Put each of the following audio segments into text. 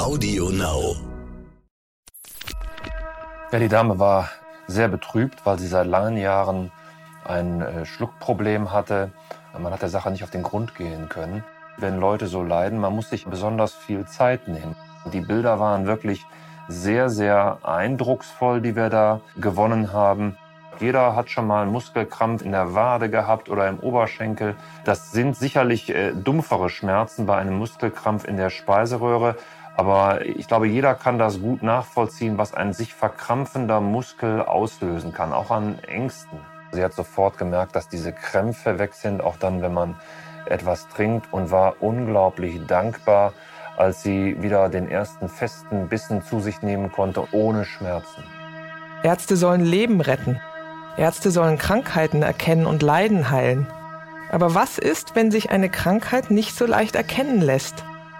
Audio Now. Ja, die Dame war sehr betrübt, weil sie seit langen Jahren ein äh, Schluckproblem hatte. Man hat der Sache nicht auf den Grund gehen können. Wenn Leute so leiden, man muss sich besonders viel Zeit nehmen. Die Bilder waren wirklich sehr, sehr eindrucksvoll, die wir da gewonnen haben. Jeder hat schon mal einen Muskelkrampf in der Wade gehabt oder im Oberschenkel. Das sind sicherlich äh, dumpfere Schmerzen bei einem Muskelkrampf in der Speiseröhre. Aber ich glaube, jeder kann das gut nachvollziehen, was ein sich verkrampfender Muskel auslösen kann, auch an Ängsten. Sie hat sofort gemerkt, dass diese Krämpfe weg sind, auch dann, wenn man etwas trinkt und war unglaublich dankbar, als sie wieder den ersten festen Bissen zu sich nehmen konnte, ohne Schmerzen. Ärzte sollen Leben retten. Ärzte sollen Krankheiten erkennen und Leiden heilen. Aber was ist, wenn sich eine Krankheit nicht so leicht erkennen lässt?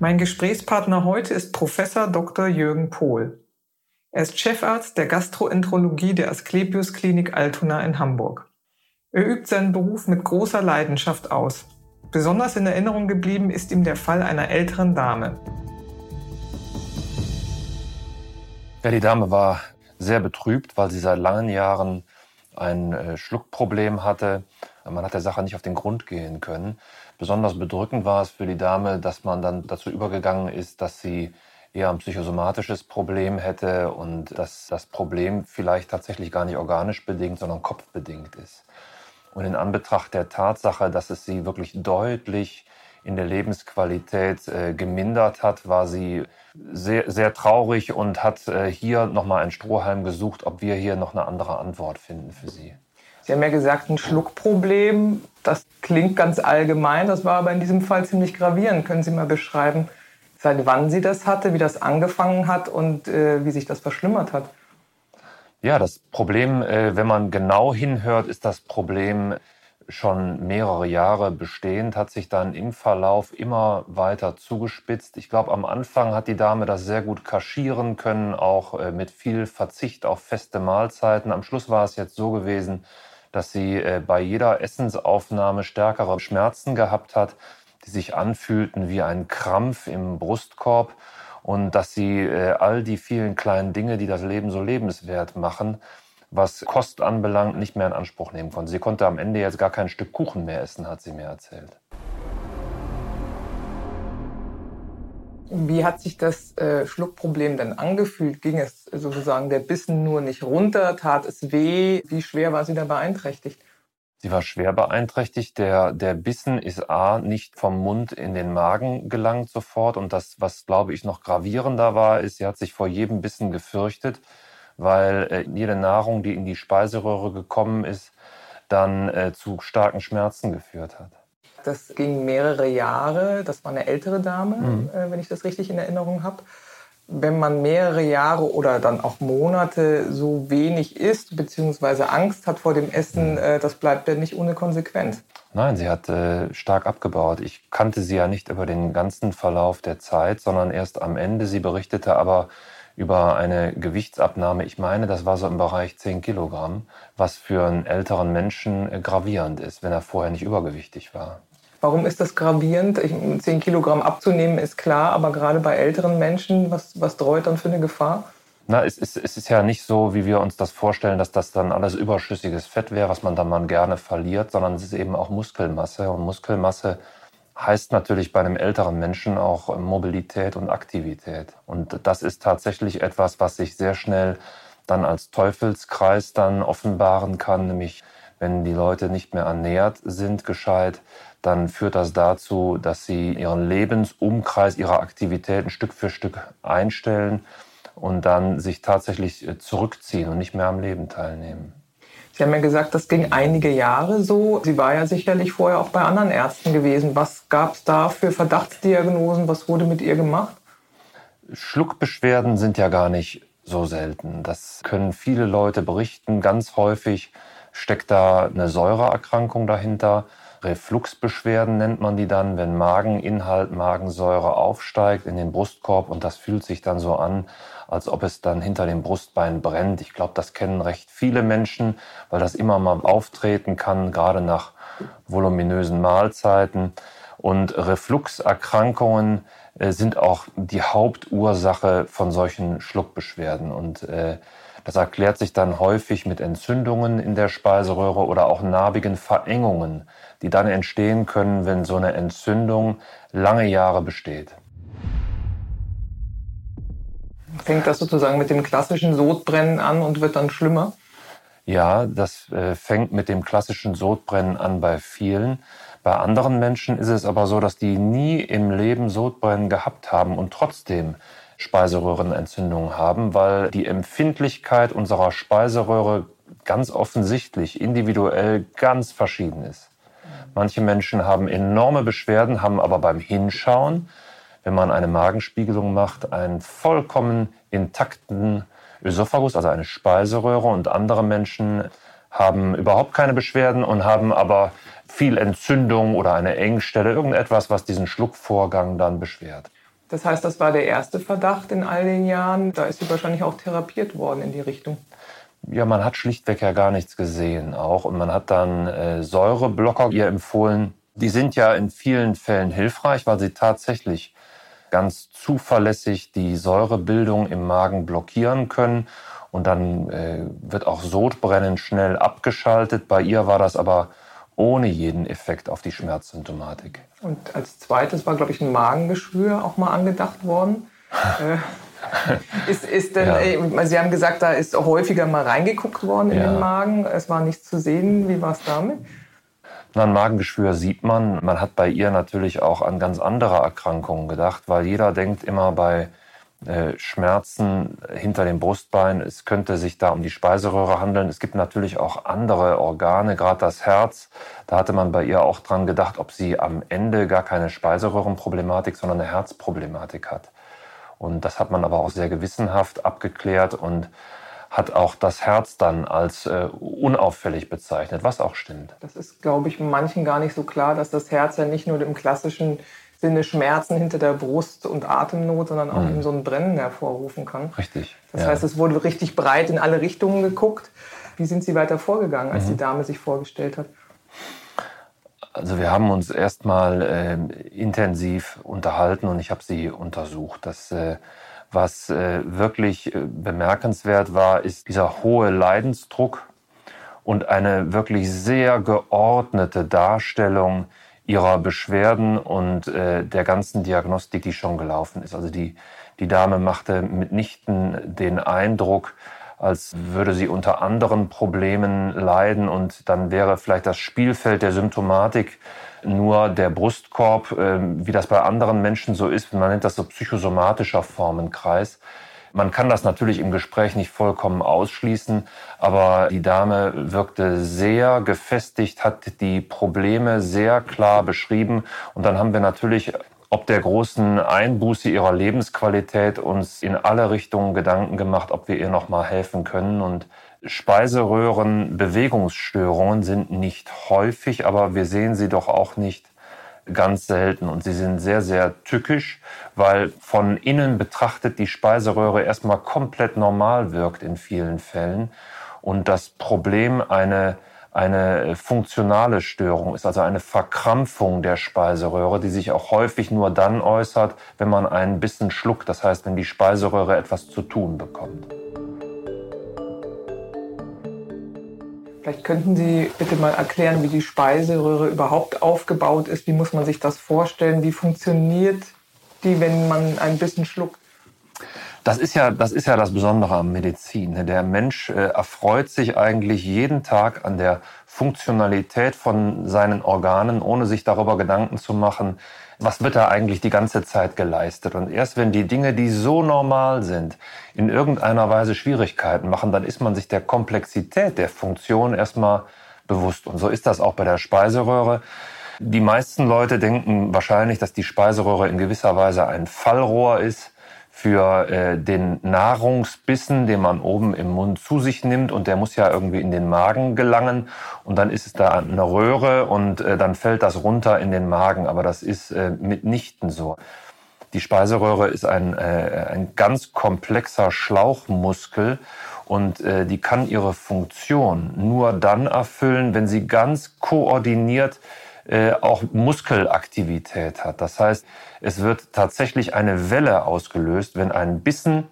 Mein Gesprächspartner heute ist Professor Dr. Jürgen Pohl. Er ist Chefarzt der Gastroenterologie der Asklepios Klinik Altona in Hamburg. Er übt seinen Beruf mit großer Leidenschaft aus. Besonders in Erinnerung geblieben ist ihm der Fall einer älteren Dame. Ja, die Dame war sehr betrübt, weil sie seit langen Jahren ein äh, Schluckproblem hatte. Man hat der Sache nicht auf den Grund gehen können. Besonders bedrückend war es für die Dame, dass man dann dazu übergegangen ist, dass sie eher ein psychosomatisches Problem hätte und dass das Problem vielleicht tatsächlich gar nicht organisch bedingt, sondern kopfbedingt ist. Und in Anbetracht der Tatsache, dass es sie wirklich deutlich in der Lebensqualität äh, gemindert hat, war sie sehr, sehr traurig und hat äh, hier nochmal einen Strohhalm gesucht, ob wir hier noch eine andere Antwort finden für sie. Sie haben ja gesagt, ein Schluckproblem, das klingt ganz allgemein, das war aber in diesem Fall ziemlich gravierend. Können Sie mal beschreiben, seit wann sie das hatte, wie das angefangen hat und äh, wie sich das verschlimmert hat? Ja, das Problem, äh, wenn man genau hinhört, ist das Problem schon mehrere Jahre bestehend, hat sich dann im Verlauf immer weiter zugespitzt. Ich glaube, am Anfang hat die Dame das sehr gut kaschieren können, auch äh, mit viel Verzicht auf feste Mahlzeiten. Am Schluss war es jetzt so gewesen, dass sie äh, bei jeder Essensaufnahme stärkere Schmerzen gehabt hat, die sich anfühlten wie ein Krampf im Brustkorb und dass sie äh, all die vielen kleinen Dinge, die das Leben so lebenswert machen, was Kost anbelangt, nicht mehr in Anspruch nehmen konnte. Sie konnte am Ende jetzt gar kein Stück Kuchen mehr essen, hat sie mir erzählt. Wie hat sich das äh, Schluckproblem denn angefühlt? Ging es sozusagen der Bissen nur nicht runter? Tat es weh? Wie schwer war sie da beeinträchtigt? Sie war schwer beeinträchtigt. Der, der Bissen ist A, nicht vom Mund in den Magen gelangt sofort. Und das, was, glaube ich, noch gravierender war, ist, sie hat sich vor jedem Bissen gefürchtet weil äh, jede Nahrung, die in die Speiseröhre gekommen ist, dann äh, zu starken Schmerzen geführt hat. Das ging mehrere Jahre. Das war eine ältere Dame, mhm. äh, wenn ich das richtig in Erinnerung habe. Wenn man mehrere Jahre oder dann auch Monate so wenig isst, beziehungsweise Angst hat vor dem Essen, mhm. äh, das bleibt ja nicht ohne Konsequenz. Nein, sie hat äh, stark abgebaut. Ich kannte sie ja nicht über den ganzen Verlauf der Zeit, sondern erst am Ende. Sie berichtete aber über eine Gewichtsabnahme, ich meine, das war so im Bereich 10 Kilogramm, was für einen älteren Menschen äh, gravierend ist, wenn er vorher nicht übergewichtig war. Warum ist das gravierend? 10 Kilogramm abzunehmen ist klar, aber gerade bei älteren Menschen, was, was dreut dann für eine Gefahr? Na, es ist, es ist ja nicht so, wie wir uns das vorstellen, dass das dann alles überschüssiges Fett wäre, was man dann mal gerne verliert, sondern es ist eben auch Muskelmasse. Und Muskelmasse heißt natürlich bei einem älteren Menschen auch Mobilität und Aktivität. Und das ist tatsächlich etwas, was sich sehr schnell dann als Teufelskreis dann offenbaren kann, nämlich wenn die Leute nicht mehr ernährt sind gescheit, dann führt das dazu, dass sie ihren Lebensumkreis, ihre Aktivitäten Stück für Stück einstellen und dann sich tatsächlich zurückziehen und nicht mehr am Leben teilnehmen. Sie haben ja gesagt, das ging einige Jahre so. Sie war ja sicherlich vorher auch bei anderen Ärzten gewesen. Was gab es da für Verdachtsdiagnosen? Was wurde mit ihr gemacht? Schluckbeschwerden sind ja gar nicht so selten. Das können viele Leute berichten. Ganz häufig steckt da eine Säureerkrankung dahinter. Refluxbeschwerden nennt man die dann, wenn Mageninhalt, Magensäure aufsteigt in den Brustkorb und das fühlt sich dann so an, als ob es dann hinter dem Brustbein brennt. Ich glaube, das kennen recht viele Menschen, weil das immer mal auftreten kann, gerade nach voluminösen Mahlzeiten. Und Refluxerkrankungen äh, sind auch die Hauptursache von solchen Schluckbeschwerden. Und äh, das erklärt sich dann häufig mit Entzündungen in der Speiseröhre oder auch narbigen Verengungen, die dann entstehen können, wenn so eine Entzündung lange Jahre besteht. Fängt das sozusagen mit dem klassischen Sodbrennen an und wird dann schlimmer? Ja, das äh, fängt mit dem klassischen Sodbrennen an bei vielen. Bei anderen Menschen ist es aber so, dass die nie im Leben Sodbrennen gehabt haben und trotzdem Speiseröhrenentzündungen haben, weil die Empfindlichkeit unserer Speiseröhre ganz offensichtlich individuell ganz verschieden ist. Manche Menschen haben enorme Beschwerden, haben aber beim Hinschauen, wenn man eine Magenspiegelung macht, einen vollkommen intakten Ösophagus, also eine Speiseröhre. Und andere Menschen haben überhaupt keine Beschwerden und haben aber viel Entzündung oder eine Engstelle, irgendetwas, was diesen Schluckvorgang dann beschwert. Das heißt, das war der erste Verdacht in all den Jahren. Da ist sie wahrscheinlich auch therapiert worden in die Richtung. Ja, man hat schlichtweg ja gar nichts gesehen auch. Und man hat dann äh, Säureblocker ihr empfohlen. Die sind ja in vielen Fällen hilfreich, weil sie tatsächlich ganz zuverlässig die Säurebildung im Magen blockieren können. Und dann äh, wird auch Sodbrennen schnell abgeschaltet. Bei ihr war das aber ohne jeden Effekt auf die Schmerzsymptomatik. Und als zweites war, glaube ich, ein Magengeschwür auch mal angedacht worden. äh, ist, ist denn, ja. Sie haben gesagt, da ist häufiger mal reingeguckt worden in ja. den Magen. Es war nichts zu sehen. Wie war es damit? Na, ein Magengeschwür sieht man. Man hat bei ihr natürlich auch an ganz andere Erkrankungen gedacht, weil jeder denkt immer bei Schmerzen hinter dem Brustbein. Es könnte sich da um die Speiseröhre handeln. Es gibt natürlich auch andere Organe, gerade das Herz. Da hatte man bei ihr auch dran gedacht, ob sie am Ende gar keine Speiseröhrenproblematik, sondern eine Herzproblematik hat. Und das hat man aber auch sehr gewissenhaft abgeklärt und hat auch das Herz dann als äh, unauffällig bezeichnet, was auch stimmt. Das ist, glaube ich, manchen gar nicht so klar, dass das Herz ja nicht nur im klassischen Sinne Schmerzen hinter der Brust und Atemnot, sondern auch mhm. so ein Brennen hervorrufen kann. Richtig. Das ja. heißt, es wurde richtig breit in alle Richtungen geguckt. Wie sind Sie weiter vorgegangen, als mhm. die Dame sich vorgestellt hat? Also wir haben uns erstmal äh, intensiv unterhalten und ich habe sie untersucht. Das, äh, was äh, wirklich äh, bemerkenswert war, ist dieser hohe Leidensdruck und eine wirklich sehr geordnete Darstellung ihrer Beschwerden und äh, der ganzen Diagnostik, die schon gelaufen ist. Also die, die Dame machte mitnichten den Eindruck, als würde sie unter anderen Problemen leiden und dann wäre vielleicht das Spielfeld der Symptomatik nur der Brustkorb, äh, wie das bei anderen Menschen so ist. Man nennt das so psychosomatischer Formenkreis. Man kann das natürlich im Gespräch nicht vollkommen ausschließen, aber die Dame wirkte sehr gefestigt, hat die Probleme sehr klar beschrieben. Und dann haben wir natürlich ob der großen Einbuße ihrer Lebensqualität uns in alle Richtungen Gedanken gemacht, ob wir ihr noch mal helfen können. Und Speiseröhrenbewegungsstörungen sind nicht häufig, aber wir sehen sie doch auch nicht ganz selten. Und sie sind sehr, sehr tückisch, weil von innen betrachtet die Speiseröhre erstmal komplett normal wirkt in vielen Fällen. Und das Problem eine, eine funktionale Störung ist, also eine Verkrampfung der Speiseröhre, die sich auch häufig nur dann äußert, wenn man einen Bissen schluckt, das heißt, wenn die Speiseröhre etwas zu tun bekommt. Vielleicht könnten Sie bitte mal erklären, wie die Speiseröhre überhaupt aufgebaut ist. Wie muss man sich das vorstellen? Wie funktioniert die, wenn man ein bisschen schluckt? Das ist ja das, ist ja das Besondere am Medizin. Der Mensch äh, erfreut sich eigentlich jeden Tag an der Funktionalität von seinen Organen, ohne sich darüber Gedanken zu machen, was wird da eigentlich die ganze Zeit geleistet. Und erst wenn die Dinge, die so normal sind, in irgendeiner Weise Schwierigkeiten machen, dann ist man sich der Komplexität der Funktion erstmal bewusst. Und so ist das auch bei der Speiseröhre. Die meisten Leute denken wahrscheinlich, dass die Speiseröhre in gewisser Weise ein Fallrohr ist für äh, den Nahrungsbissen, den man oben im Mund zu sich nimmt und der muss ja irgendwie in den Magen gelangen und dann ist es da eine Röhre und äh, dann fällt das runter in den Magen, aber das ist äh, mitnichten so. Die Speiseröhre ist ein, äh, ein ganz komplexer Schlauchmuskel und äh, die kann ihre Funktion nur dann erfüllen, wenn sie ganz koordiniert äh, auch Muskelaktivität hat. Das heißt, es wird tatsächlich eine Welle ausgelöst, wenn ein Bissen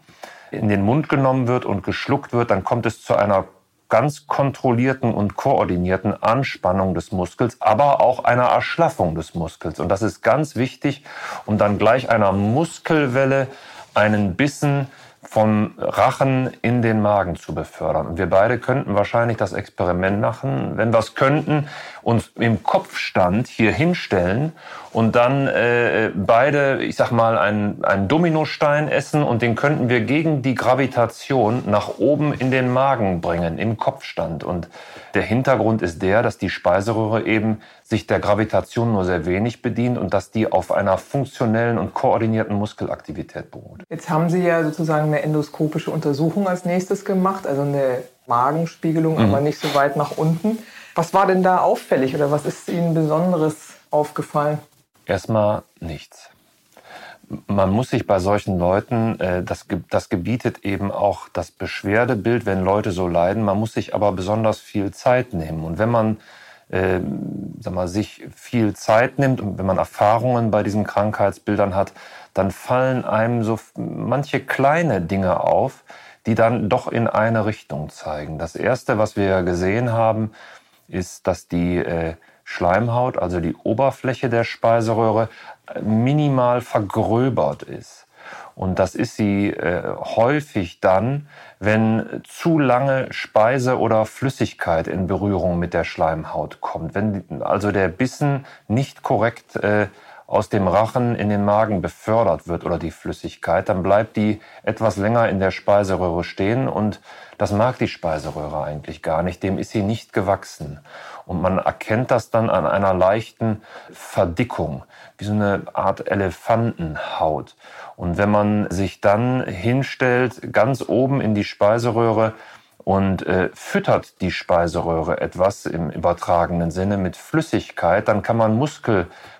in den Mund genommen wird und geschluckt wird, dann kommt es zu einer ganz kontrollierten und koordinierten Anspannung des Muskels, aber auch einer Erschlaffung des Muskels. Und das ist ganz wichtig, um dann gleich einer Muskelwelle einen Bissen vom Rachen in den Magen zu befördern. Und wir beide könnten wahrscheinlich das Experiment machen, wenn wir es könnten, uns im Kopfstand hier hinstellen und dann äh, beide, ich sag mal, einen, einen Dominostein essen und den könnten wir gegen die Gravitation nach oben in den Magen bringen, im Kopfstand. Und der Hintergrund ist der, dass die Speiseröhre eben sich der Gravitation nur sehr wenig bedient und dass die auf einer funktionellen und koordinierten Muskelaktivität beruht. Jetzt haben Sie ja sozusagen eine endoskopische Untersuchung als nächstes gemacht, also eine Magenspiegelung, mhm. aber nicht so weit nach unten. Was war denn da auffällig oder was ist Ihnen Besonderes aufgefallen? Erstmal nichts. Man muss sich bei solchen Leuten, äh, das, das gebietet eben auch das Beschwerdebild, wenn Leute so leiden, man muss sich aber besonders viel Zeit nehmen. Und wenn man äh, sag mal, sich viel Zeit nimmt und wenn man Erfahrungen bei diesen Krankheitsbildern hat, dann fallen einem so manche kleine Dinge auf, die dann doch in eine Richtung zeigen. Das Erste, was wir gesehen haben, ist, dass die äh, Schleimhaut, also die Oberfläche der Speiseröhre, minimal vergröbert ist. Und das ist sie äh, häufig dann, wenn zu lange Speise oder Flüssigkeit in Berührung mit der Schleimhaut kommt. Wenn also der Bissen nicht korrekt äh, aus dem Rachen in den Magen befördert wird oder die Flüssigkeit, dann bleibt die etwas länger in der Speiseröhre stehen und das mag die Speiseröhre eigentlich gar nicht, dem ist sie nicht gewachsen. Und man erkennt das dann an einer leichten Verdickung, wie so eine Art Elefantenhaut. Und wenn man sich dann hinstellt, ganz oben in die Speiseröhre, und äh, füttert die Speiseröhre etwas im übertragenen Sinne mit Flüssigkeit, dann kann man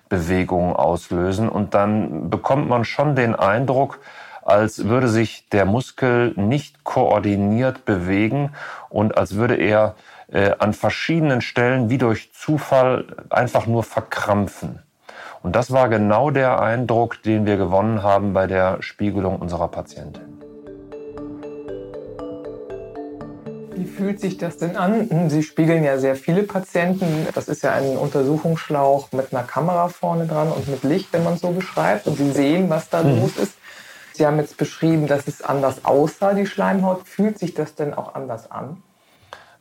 Muskelbewegungen auslösen und dann bekommt man schon den Eindruck, als würde sich der Muskel nicht koordiniert bewegen und als würde er äh, an verschiedenen Stellen wie durch Zufall einfach nur verkrampfen. Und das war genau der Eindruck, den wir gewonnen haben bei der Spiegelung unserer Patientin. Wie fühlt sich das denn an? Sie spiegeln ja sehr viele Patienten. Das ist ja ein Untersuchungsschlauch mit einer Kamera vorne dran und mit Licht, wenn man es so beschreibt. Und Sie sehen, was da mhm. los ist. Sie haben jetzt beschrieben, dass es anders aussah, die Schleimhaut. Fühlt sich das denn auch anders an?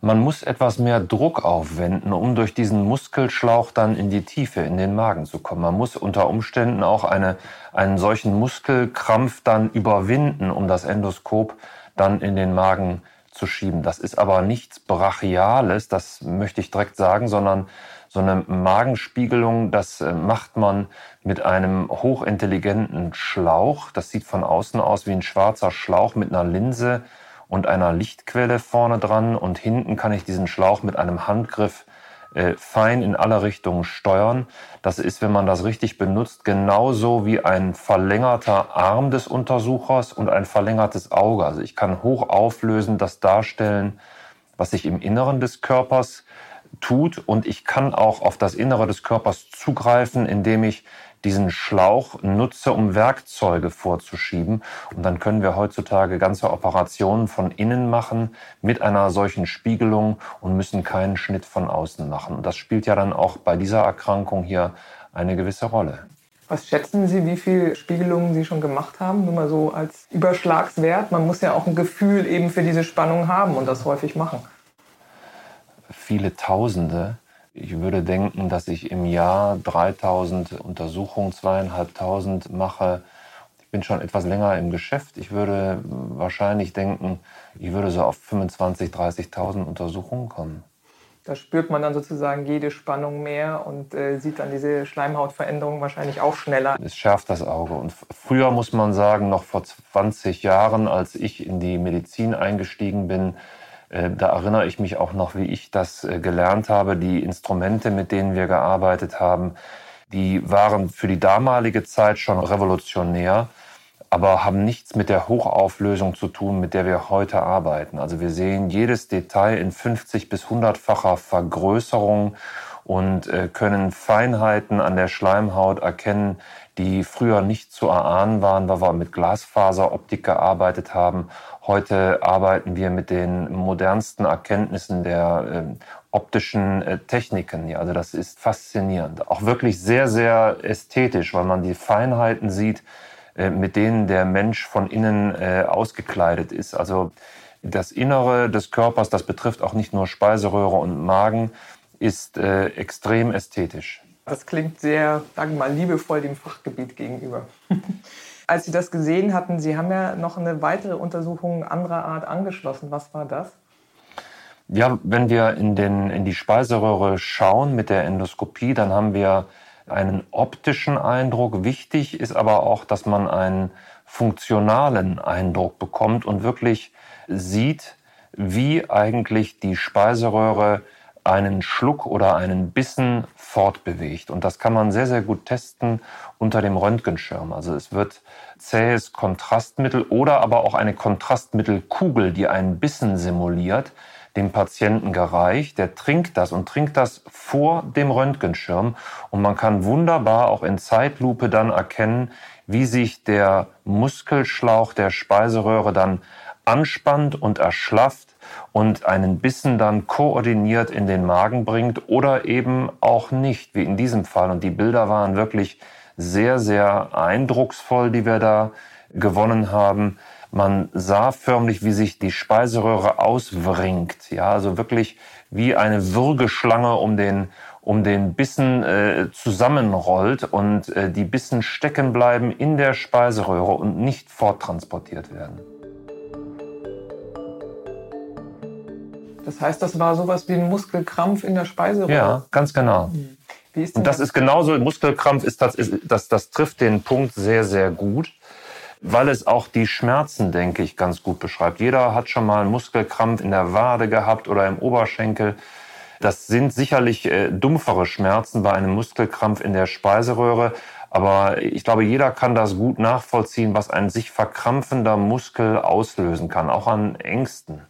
Man muss etwas mehr Druck aufwenden, um durch diesen Muskelschlauch dann in die Tiefe, in den Magen zu kommen. Man muss unter Umständen auch eine, einen solchen Muskelkrampf dann überwinden, um das Endoskop dann in den Magen zu schieben. Das ist aber nichts Brachiales, das möchte ich direkt sagen, sondern so eine Magenspiegelung, das äh, macht man mit einem hochintelligenten Schlauch. Das sieht von außen aus wie ein schwarzer Schlauch mit einer Linse und einer Lichtquelle vorne dran. Und hinten kann ich diesen Schlauch mit einem Handgriff äh, fein in alle Richtungen steuern. Das ist, wenn man das richtig benutzt, genauso wie ein verlängerter Arm des Untersuchers und ein verlängertes Auge. Also ich kann hoch auflösen das darstellen, was sich im Inneren des Körpers tut und ich kann auch auf das Innere des Körpers zugreifen, indem ich diesen Schlauch nutze, um Werkzeuge vorzuschieben. Und dann können wir heutzutage ganze Operationen von innen machen mit einer solchen Spiegelung und müssen keinen Schnitt von außen machen. Und das spielt ja dann auch bei dieser Erkrankung hier eine gewisse Rolle. Was schätzen Sie, wie viele Spiegelungen Sie schon gemacht haben? Nur mal so als Überschlagswert. Man muss ja auch ein Gefühl eben für diese Spannung haben und das häufig machen. Viele Tausende. Ich würde denken, dass ich im Jahr 3000 Untersuchungen, zweieinhalbtausend mache. Ich bin schon etwas länger im Geschäft. Ich würde wahrscheinlich denken, ich würde so auf 25.000, 30.000 Untersuchungen kommen. Da spürt man dann sozusagen jede Spannung mehr und äh, sieht dann diese Schleimhautveränderung wahrscheinlich auch schneller. Es schärft das Auge. Und früher muss man sagen, noch vor 20 Jahren, als ich in die Medizin eingestiegen bin, da erinnere ich mich auch noch, wie ich das äh, gelernt habe. Die Instrumente, mit denen wir gearbeitet haben, die waren für die damalige Zeit schon revolutionär aber haben nichts mit der Hochauflösung zu tun, mit der wir heute arbeiten. Also wir sehen jedes Detail in 50 bis 100-facher Vergrößerung und äh, können Feinheiten an der Schleimhaut erkennen, die früher nicht zu erahnen waren, weil wir mit Glasfaseroptik gearbeitet haben. Heute arbeiten wir mit den modernsten Erkenntnissen der äh, optischen äh, Techniken. Ja, also das ist faszinierend. Auch wirklich sehr, sehr ästhetisch, weil man die Feinheiten sieht, äh, mit denen der Mensch von innen ausgekleidet ist. Also das Innere des Körpers, das betrifft auch nicht nur Speiseröhre und Magen, ist äh, extrem ästhetisch. Das klingt sehr, sagen wir mal, liebevoll dem Fachgebiet gegenüber. Als Sie das gesehen hatten, Sie haben ja noch eine weitere Untersuchung anderer Art angeschlossen. Was war das? Ja, wenn wir in, den, in die Speiseröhre schauen mit der Endoskopie, dann haben wir einen optischen Eindruck. Wichtig ist aber auch, dass man einen funktionalen Eindruck bekommt und wirklich sieht, wie eigentlich die Speiseröhre einen Schluck oder einen Bissen fortbewegt. Und das kann man sehr, sehr gut testen unter dem Röntgenschirm. Also es wird zähes Kontrastmittel oder aber auch eine Kontrastmittelkugel, die einen Bissen simuliert, dem Patienten gereicht. Der trinkt das und trinkt das vor dem Röntgenschirm. Und man kann wunderbar auch in Zeitlupe dann erkennen, wie sich der Muskelschlauch der Speiseröhre dann anspannt und erschlafft und einen Bissen dann koordiniert in den Magen bringt oder eben auch nicht, wie in diesem Fall. Und die Bilder waren wirklich sehr, sehr eindrucksvoll, die wir da gewonnen haben. Man sah förmlich, wie sich die Speiseröhre auswringt. Ja, also wirklich wie eine Würgeschlange um den, um den Bissen äh, zusammenrollt und äh, die Bissen stecken bleiben in der Speiseröhre und nicht forttransportiert werden. Das heißt, das war sowas wie ein Muskelkrampf in der Speiseröhre? Ja, ganz genau. Hm. und das, das ist genauso, Muskelkrampf ist das, ist, das, das trifft den Punkt sehr, sehr gut weil es auch die Schmerzen, denke ich, ganz gut beschreibt. Jeder hat schon mal einen Muskelkrampf in der Wade gehabt oder im Oberschenkel. Das sind sicherlich äh, dumpfere Schmerzen bei einem Muskelkrampf in der Speiseröhre. Aber ich glaube, jeder kann das gut nachvollziehen, was ein sich verkrampfender Muskel auslösen kann, auch an Ängsten.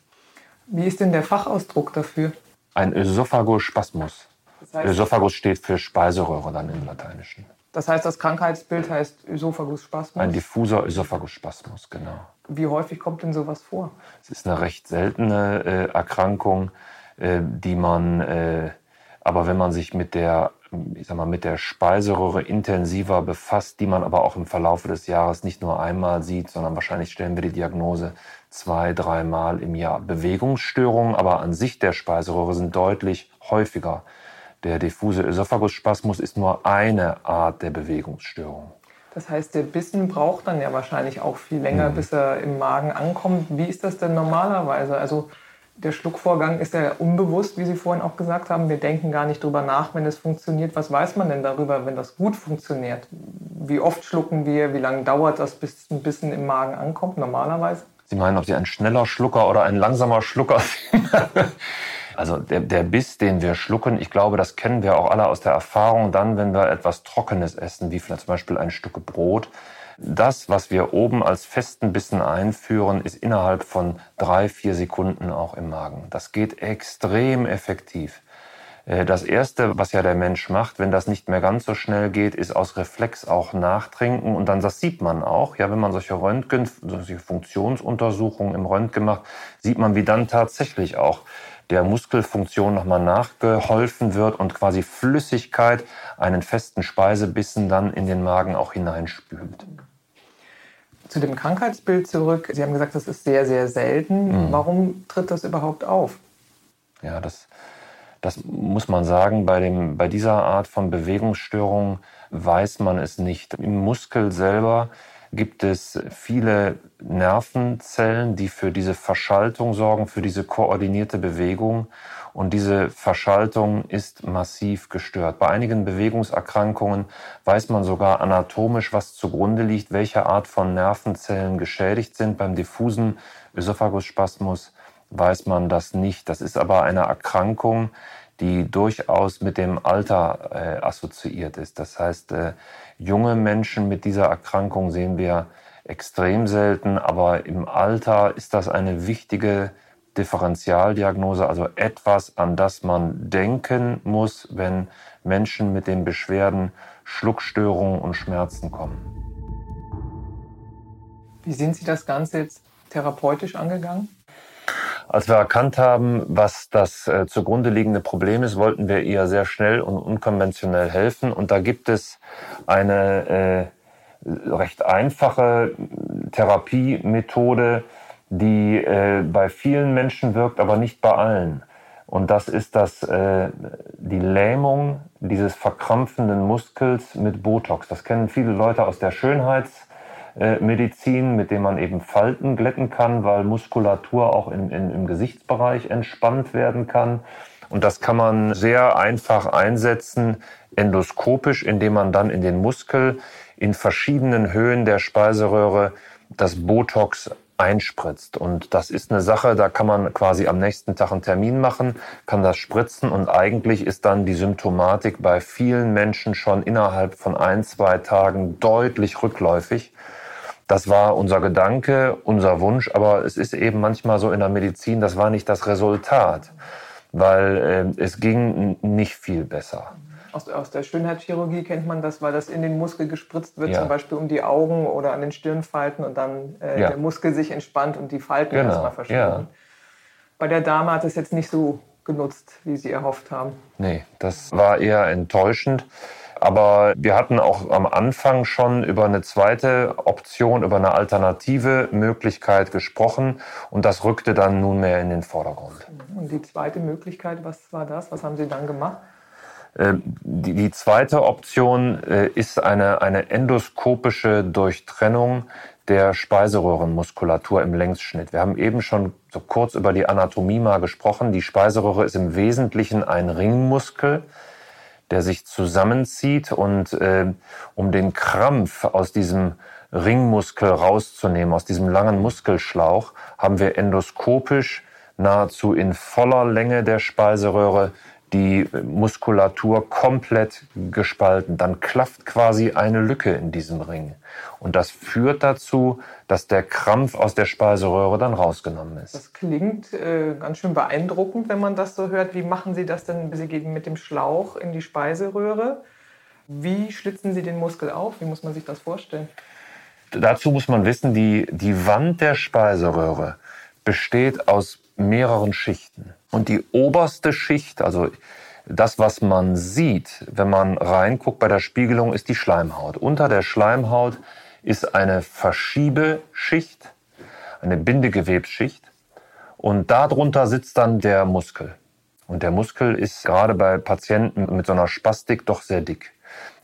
Wie ist denn der Fachausdruck dafür? Ein Ösophagospasmus. Das heißt, Ösophagus steht für Speiseröhre dann im Lateinischen. Das heißt, das Krankheitsbild heißt Ösophagusspasmus? Ein diffuser Ösophagusspasmus, genau. Wie häufig kommt denn sowas vor? Es ist eine recht seltene äh, Erkrankung, äh, die man, äh, aber wenn man sich mit der, ich sag mal, mit der Speiseröhre intensiver befasst, die man aber auch im Verlauf des Jahres nicht nur einmal sieht, sondern wahrscheinlich stellen wir die Diagnose zwei, dreimal im Jahr. Bewegungsstörungen aber an sich der Speiseröhre sind deutlich häufiger der diffuse Ösophagusspasmus ist nur eine Art der Bewegungsstörung. Das heißt, der Bissen braucht dann ja wahrscheinlich auch viel länger, mhm. bis er im Magen ankommt. Wie ist das denn normalerweise? Also der Schluckvorgang ist ja unbewusst, wie Sie vorhin auch gesagt haben. Wir denken gar nicht drüber nach, wenn es funktioniert. Was weiß man denn darüber, wenn das gut funktioniert? Wie oft schlucken wir? Wie lange dauert das, bis ein Bissen im Magen ankommt normalerweise? Sie meinen, ob Sie ein schneller Schlucker oder ein langsamer Schlucker sind? Also der, der Biss, den wir schlucken, ich glaube, das kennen wir auch alle aus der Erfahrung, dann, wenn wir etwas Trockenes essen, wie zum Beispiel ein Stück Brot. Das, was wir oben als festen Bissen einführen, ist innerhalb von drei, vier Sekunden auch im Magen. Das geht extrem effektiv. Äh, das Erste, was ja der Mensch macht, wenn das nicht mehr ganz so schnell geht, ist aus Reflex auch nachtrinken. Und dann, das sieht man auch, ja, wenn man solche Röntgen, solche Funktionsuntersuchungen im Röntgen macht, sieht man, wie dann tatsächlich auch der Muskelfunktion nochmal nachgeholfen wird und quasi Flüssigkeit einen festen Speisebissen dann in den Magen auch hineinspült. Zu dem Krankheitsbild zurück. Sie haben gesagt, das ist sehr, sehr selten. Mhm. Warum tritt das überhaupt auf? Ja, das, das muss man sagen. Bei, dem, bei dieser Art von Bewegungsstörung weiß man es nicht. Im Muskel selber gibt es viele Nervenzellen, die für diese Verschaltung sorgen, für diese koordinierte Bewegung. Und diese Verschaltung ist massiv gestört. Bei einigen Bewegungserkrankungen weiß man sogar anatomisch, was zugrunde liegt, welche Art von Nervenzellen geschädigt sind. Beim diffusen Ösophagus-Spasmus weiß man das nicht. Das ist aber eine Erkrankung, die durchaus mit dem Alter äh, assoziiert ist. Das heißt, äh, junge Menschen mit dieser Erkrankung sehen wir extrem selten, aber im Alter ist das eine wichtige Differentialdiagnose, also etwas, an das man denken muss, wenn Menschen mit den Beschwerden Schluckstörungen und Schmerzen kommen. Wie sind Sie das Ganze jetzt therapeutisch angegangen? Als wir erkannt haben, was das äh, zugrunde liegende Problem ist, wollten wir ihr sehr schnell und unkonventionell helfen. Und da gibt es eine äh, recht einfache Therapiemethode, die äh, bei vielen Menschen wirkt, aber nicht bei allen. Und das ist das, äh, die Lähmung dieses verkrampfenden Muskels mit Botox. Das kennen viele Leute aus der Schönheits- Medizin, mit dem man eben Falten glätten kann, weil Muskulatur auch in, in, im Gesichtsbereich entspannt werden kann. Und das kann man sehr einfach einsetzen, endoskopisch, indem man dann in den Muskel in verschiedenen Höhen der Speiseröhre das Botox einspritzt. Und das ist eine Sache, da kann man quasi am nächsten Tag einen Termin machen, kann das spritzen und eigentlich ist dann die Symptomatik bei vielen Menschen schon innerhalb von ein, zwei Tagen deutlich rückläufig. Das war unser Gedanke, unser Wunsch, aber es ist eben manchmal so in der Medizin, das war nicht das Resultat, weil äh, es ging nicht viel besser. Aus, aus, der Schönheitschirurgie kennt man das, weil das in den Muskel gespritzt wird, ja. zum Beispiel um die Augen oder an den Stirnfalten und dann äh, ja. der Muskel sich entspannt und die Falten genau. erstmal verschwinden. Ja. Bei der Dame hat es jetzt nicht so genutzt, wie Sie erhofft haben. Nee, das war eher enttäuschend. Aber wir hatten auch am Anfang schon über eine zweite Option, über eine alternative Möglichkeit gesprochen und das rückte dann nunmehr in den Vordergrund. Und die zweite Möglichkeit, was war das? Was haben Sie dann gemacht? Die, die zweite Option äh, ist eine, eine endoskopische Durchtrennung der Speiseröhrenmuskulatur im Längsschnitt. Wir haben eben schon so kurz über die Anatomie mal gesprochen. Die Speiseröhre ist im Wesentlichen ein Ringmuskel, der sich zusammenzieht und äh, um den Krampf aus diesem Ringmuskel rauszunehmen, aus diesem langen Muskelschlauch, haben wir endoskopisch nahezu in voller Länge der Speiseröhre die Muskulatur komplett gespalten. Dann klafft quasi eine Lücke in diesem Ring. Und das führt dazu, dass der Krampf aus der Speiseröhre dann rausgenommen ist. Das klingt äh, ganz schön beeindruckend, wenn man das so hört. Wie machen Sie das denn? Sie gehen mit dem Schlauch in die Speiseröhre. Wie schlitzen Sie den Muskel auf? Wie muss man sich das vorstellen? Dazu muss man wissen, die, die Wand der Speiseröhre besteht aus mehreren Schichten. Und die oberste Schicht, also das, was man sieht, wenn man reinguckt bei der Spiegelung, ist die Schleimhaut. Unter der Schleimhaut ist eine Verschiebeschicht, eine Bindegewebsschicht. Und darunter sitzt dann der Muskel. Und der Muskel ist gerade bei Patienten mit so einer Spastik doch sehr dick.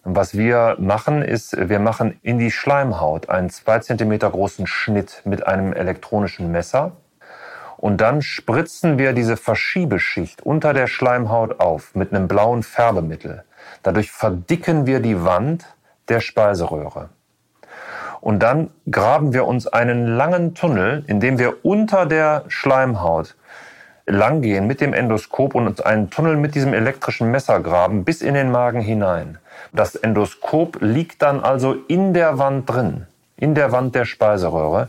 Und was wir machen, ist, wir machen in die Schleimhaut einen zwei Zentimeter großen Schnitt mit einem elektronischen Messer. Und dann spritzen wir diese Verschiebeschicht unter der Schleimhaut auf mit einem blauen Färbemittel. Dadurch verdicken wir die Wand der Speiseröhre. Und dann graben wir uns einen langen Tunnel, in dem wir unter der Schleimhaut langgehen mit dem Endoskop und uns einen Tunnel mit diesem elektrischen Messer graben bis in den Magen hinein. Das Endoskop liegt dann also in der Wand drin, in der Wand der Speiseröhre.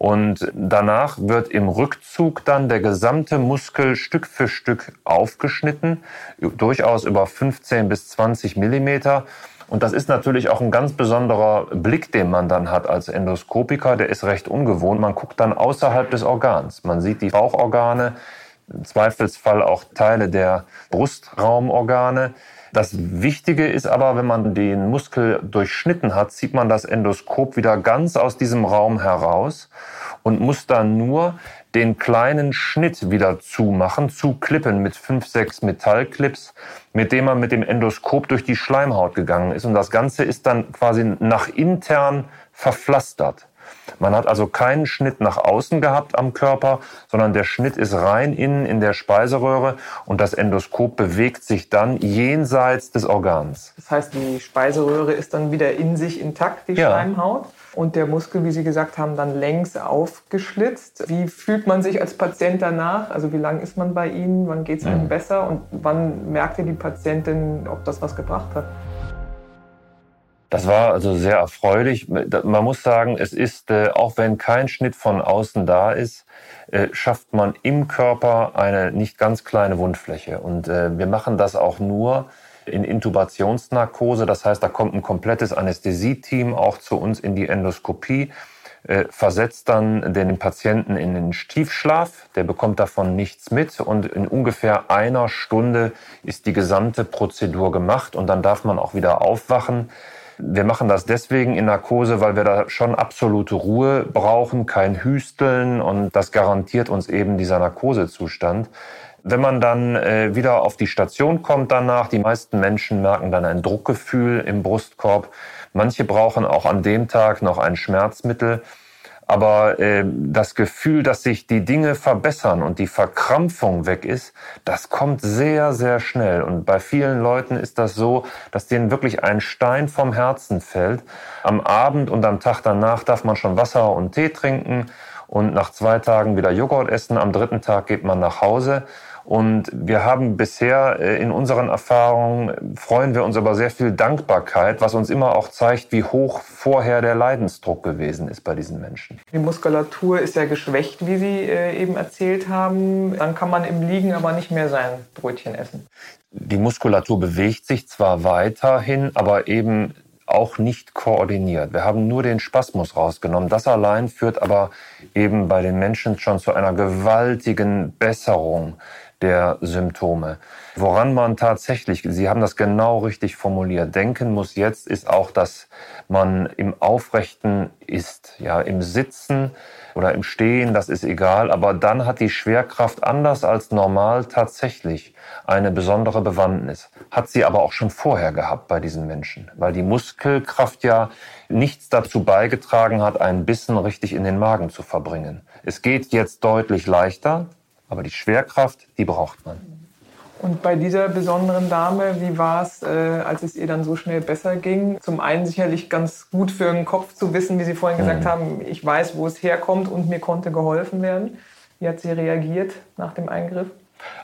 Und danach wird im Rückzug dann der gesamte Muskel Stück für Stück aufgeschnitten, durchaus über 15 bis 20 Millimeter. Und das ist natürlich auch ein ganz besonderer Blick, den man dann hat als Endoskopiker. Der ist recht ungewohnt. Man guckt dann außerhalb des Organs. Man sieht die Bauchorgane, im Zweifelsfall auch Teile der Brustraumorgane. Das Wichtige ist aber, wenn man den Muskel durchschnitten hat, zieht man das Endoskop wieder ganz aus diesem Raum heraus und muss dann nur den kleinen Schnitt wieder zumachen, zuklippen mit fünf, sechs Metallclips, mit dem man mit dem Endoskop durch die Schleimhaut gegangen ist. Und das Ganze ist dann quasi nach intern verpflastert. Man hat also keinen Schnitt nach außen gehabt am Körper, sondern der Schnitt ist rein innen in der Speiseröhre und das Endoskop bewegt sich dann jenseits des Organs. Das heißt, die Speiseröhre ist dann wieder in sich intakt, die ja. Schleimhaut? und der Muskel, wie Sie gesagt haben, dann längs aufgeschlitzt. Wie fühlt man sich als Patient danach? Also wie lange ist man bei Ihnen? Wann geht es einem mhm. besser? Und wann merkte die Patientin, ob das was gebracht hat? Das war also sehr erfreulich. Man muss sagen, es ist, äh, auch wenn kein Schnitt von außen da ist, äh, schafft man im Körper eine nicht ganz kleine Wundfläche. Und äh, wir machen das auch nur, in Intubationsnarkose. Das heißt, da kommt ein komplettes Anästhesieteam auch zu uns in die Endoskopie, versetzt dann den Patienten in den Stiefschlaf. Der bekommt davon nichts mit und in ungefähr einer Stunde ist die gesamte Prozedur gemacht und dann darf man auch wieder aufwachen. Wir machen das deswegen in Narkose, weil wir da schon absolute Ruhe brauchen, kein Hüsteln und das garantiert uns eben dieser Narkosezustand. Wenn man dann äh, wieder auf die Station kommt danach, die meisten Menschen merken dann ein Druckgefühl im Brustkorb. Manche brauchen auch an dem Tag noch ein Schmerzmittel. Aber äh, das Gefühl, dass sich die Dinge verbessern und die Verkrampfung weg ist, das kommt sehr, sehr schnell. Und bei vielen Leuten ist das so, dass denen wirklich ein Stein vom Herzen fällt. Am Abend und am Tag danach darf man schon Wasser und Tee trinken und nach zwei Tagen wieder Joghurt essen. Am dritten Tag geht man nach Hause. Und wir haben bisher äh, in unseren Erfahrungen, freuen wir uns über sehr viel Dankbarkeit, was uns immer auch zeigt, wie hoch vorher der Leidensdruck gewesen ist bei diesen Menschen. Die Muskulatur ist ja geschwächt, wie Sie äh, eben erzählt haben. Dann kann man im Liegen aber nicht mehr sein Brötchen essen. Die Muskulatur bewegt sich zwar weiterhin, aber eben auch nicht koordiniert. Wir haben nur den Spasmus rausgenommen. Das allein führt aber eben bei den Menschen schon zu einer gewaltigen Besserung der Symptome. Woran man tatsächlich, Sie haben das genau richtig formuliert, denken muss jetzt, ist auch, dass man im Aufrechten ist, ja, im Sitzen oder im Stehen, das ist egal, aber dann hat die Schwerkraft anders als normal tatsächlich eine besondere Bewandtnis. Hat sie aber auch schon vorher gehabt bei diesen Menschen, weil die Muskelkraft ja nichts dazu beigetragen hat, einen Bissen richtig in den Magen zu verbringen. Es geht jetzt deutlich leichter, aber die Schwerkraft, die braucht man. Und bei dieser besonderen Dame, wie war es, äh, als es ihr dann so schnell besser ging? Zum einen sicherlich ganz gut für den Kopf zu wissen, wie Sie vorhin gesagt mhm. haben, ich weiß, wo es herkommt und mir konnte geholfen werden. Wie hat sie reagiert nach dem Eingriff?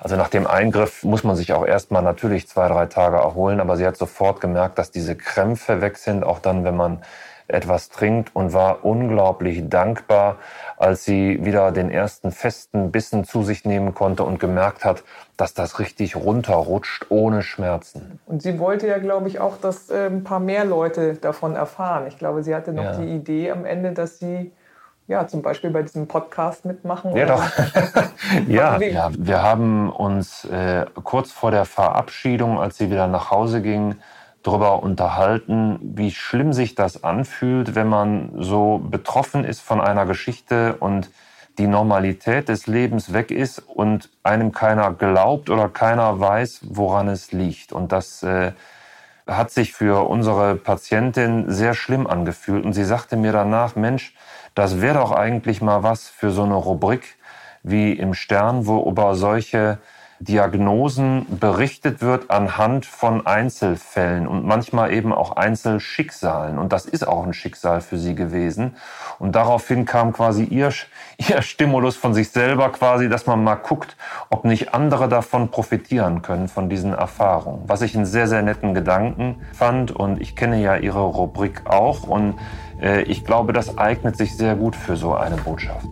Also nach dem Eingriff muss man sich auch erstmal natürlich zwei, drei Tage erholen, aber sie hat sofort gemerkt, dass diese Krämpfe weg sind, auch dann, wenn man etwas trinkt und war unglaublich dankbar, als sie wieder den ersten festen Bissen zu sich nehmen konnte und gemerkt hat, dass das richtig runterrutscht ohne Schmerzen. Und sie wollte ja, glaube ich, auch, dass äh, ein paar mehr Leute davon erfahren. Ich glaube, sie hatte noch ja. die Idee am Ende, dass sie ja, zum Beispiel bei diesem Podcast mitmachen? Ja, doch. ja, ja, wir haben uns äh, kurz vor der Verabschiedung, als sie wieder nach Hause ging, darüber unterhalten, wie schlimm sich das anfühlt, wenn man so betroffen ist von einer Geschichte und die Normalität des Lebens weg ist und einem keiner glaubt oder keiner weiß, woran es liegt. Und das äh, hat sich für unsere Patientin sehr schlimm angefühlt. Und sie sagte mir danach, Mensch, das wäre doch eigentlich mal was für so eine Rubrik wie im Stern, wo über solche Diagnosen berichtet wird anhand von Einzelfällen und manchmal eben auch Einzelschicksalen. Und das ist auch ein Schicksal für sie gewesen. Und daraufhin kam quasi ihr, ihr Stimulus von sich selber quasi, dass man mal guckt, ob nicht andere davon profitieren können, von diesen Erfahrungen. Was ich einen sehr, sehr netten Gedanken fand. Und ich kenne ja ihre Rubrik auch. Und äh, ich glaube, das eignet sich sehr gut für so eine Botschaft.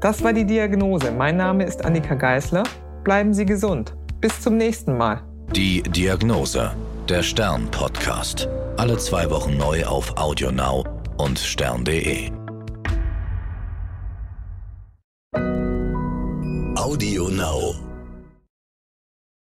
Das war die Diagnose. Mein Name ist Annika Geißler. Bleiben Sie gesund. Bis zum nächsten Mal. Die Diagnose. Der Stern-Podcast. Alle zwei Wochen neu auf AudioNow und stern.de. AudioNow.